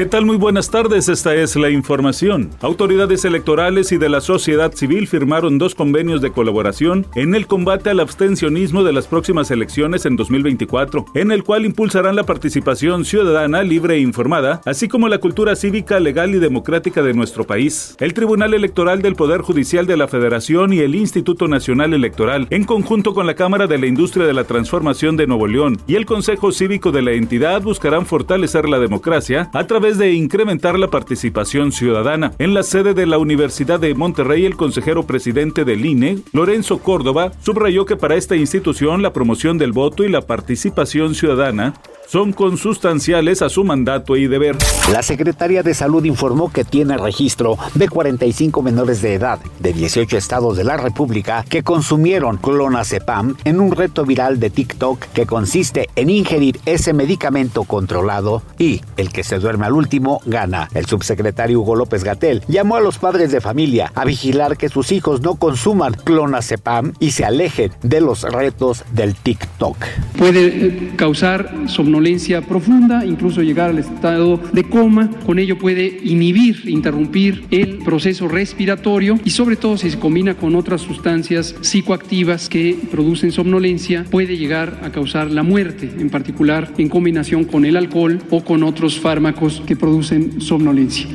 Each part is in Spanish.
¿Qué tal? Muy buenas tardes, esta es la información. Autoridades electorales y de la sociedad civil firmaron dos convenios de colaboración en el combate al abstencionismo de las próximas elecciones en 2024, en el cual impulsarán la participación ciudadana libre e informada, así como la cultura cívica, legal y democrática de nuestro país. El Tribunal Electoral del Poder Judicial de la Federación y el Instituto Nacional Electoral, en conjunto con la Cámara de la Industria de la Transformación de Nuevo León y el Consejo Cívico de la entidad, buscarán fortalecer la democracia a través de incrementar la participación ciudadana. En la sede de la Universidad de Monterrey, el consejero presidente del INE, Lorenzo Córdoba, subrayó que para esta institución la promoción del voto y la participación ciudadana son consustanciales a su mandato y deber. La Secretaría de Salud informó que tiene registro de 45 menores de edad de 18 estados de la República que consumieron clonazepam en un reto viral de TikTok que consiste en ingerir ese medicamento controlado y el que se duerme al último gana. El subsecretario Hugo López Gatel llamó a los padres de familia a vigilar que sus hijos no consuman clonazepam y se alejen de los retos del TikTok. Puede causar somnolencia profunda, incluso llegar al estado de coma. Con ello puede inhibir, interrumpir el proceso respiratorio y sobre todo si se combina con otras sustancias psicoactivas que producen somnolencia, puede llegar a causar la muerte, en particular en combinación con el alcohol o con otros fármacos que producen somnolencia.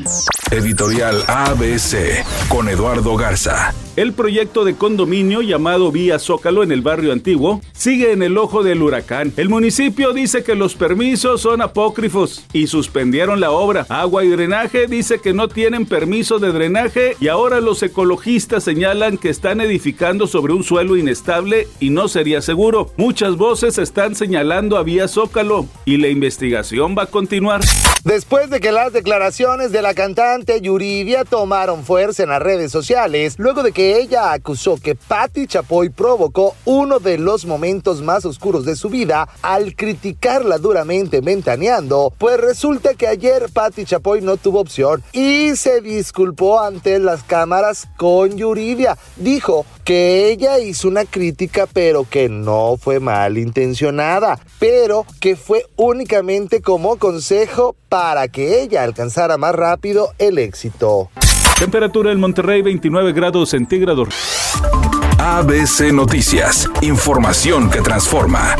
Editorial ABC con Eduardo Garza. El proyecto de condominio llamado Vía Zócalo en el barrio antiguo sigue en el ojo del huracán. El municipio dice que los permisos son apócrifos y suspendieron la obra. Agua y drenaje dice que no tienen permiso de drenaje y ahora los ecologistas señalan que están edificando sobre un suelo inestable y no sería seguro. Muchas voces están señalando a Vía Zócalo y la investigación va a continuar. Después de que las declaraciones de la cantante Yuridia tomaron fuerza en las redes sociales, luego de que ella acusó que Patti Chapoy provocó uno de los momentos más oscuros de su vida al criticarla duramente mentaneando, pues resulta que ayer Patti Chapoy no tuvo opción y se disculpó ante las cámaras con Yuridia. Dijo que ella hizo una crítica pero que no fue malintencionada, pero que fue únicamente como consejo para que ella alcanzara más rápido el éxito. Temperatura en Monterrey 29 grados centígrados. ABC Noticias, información que transforma.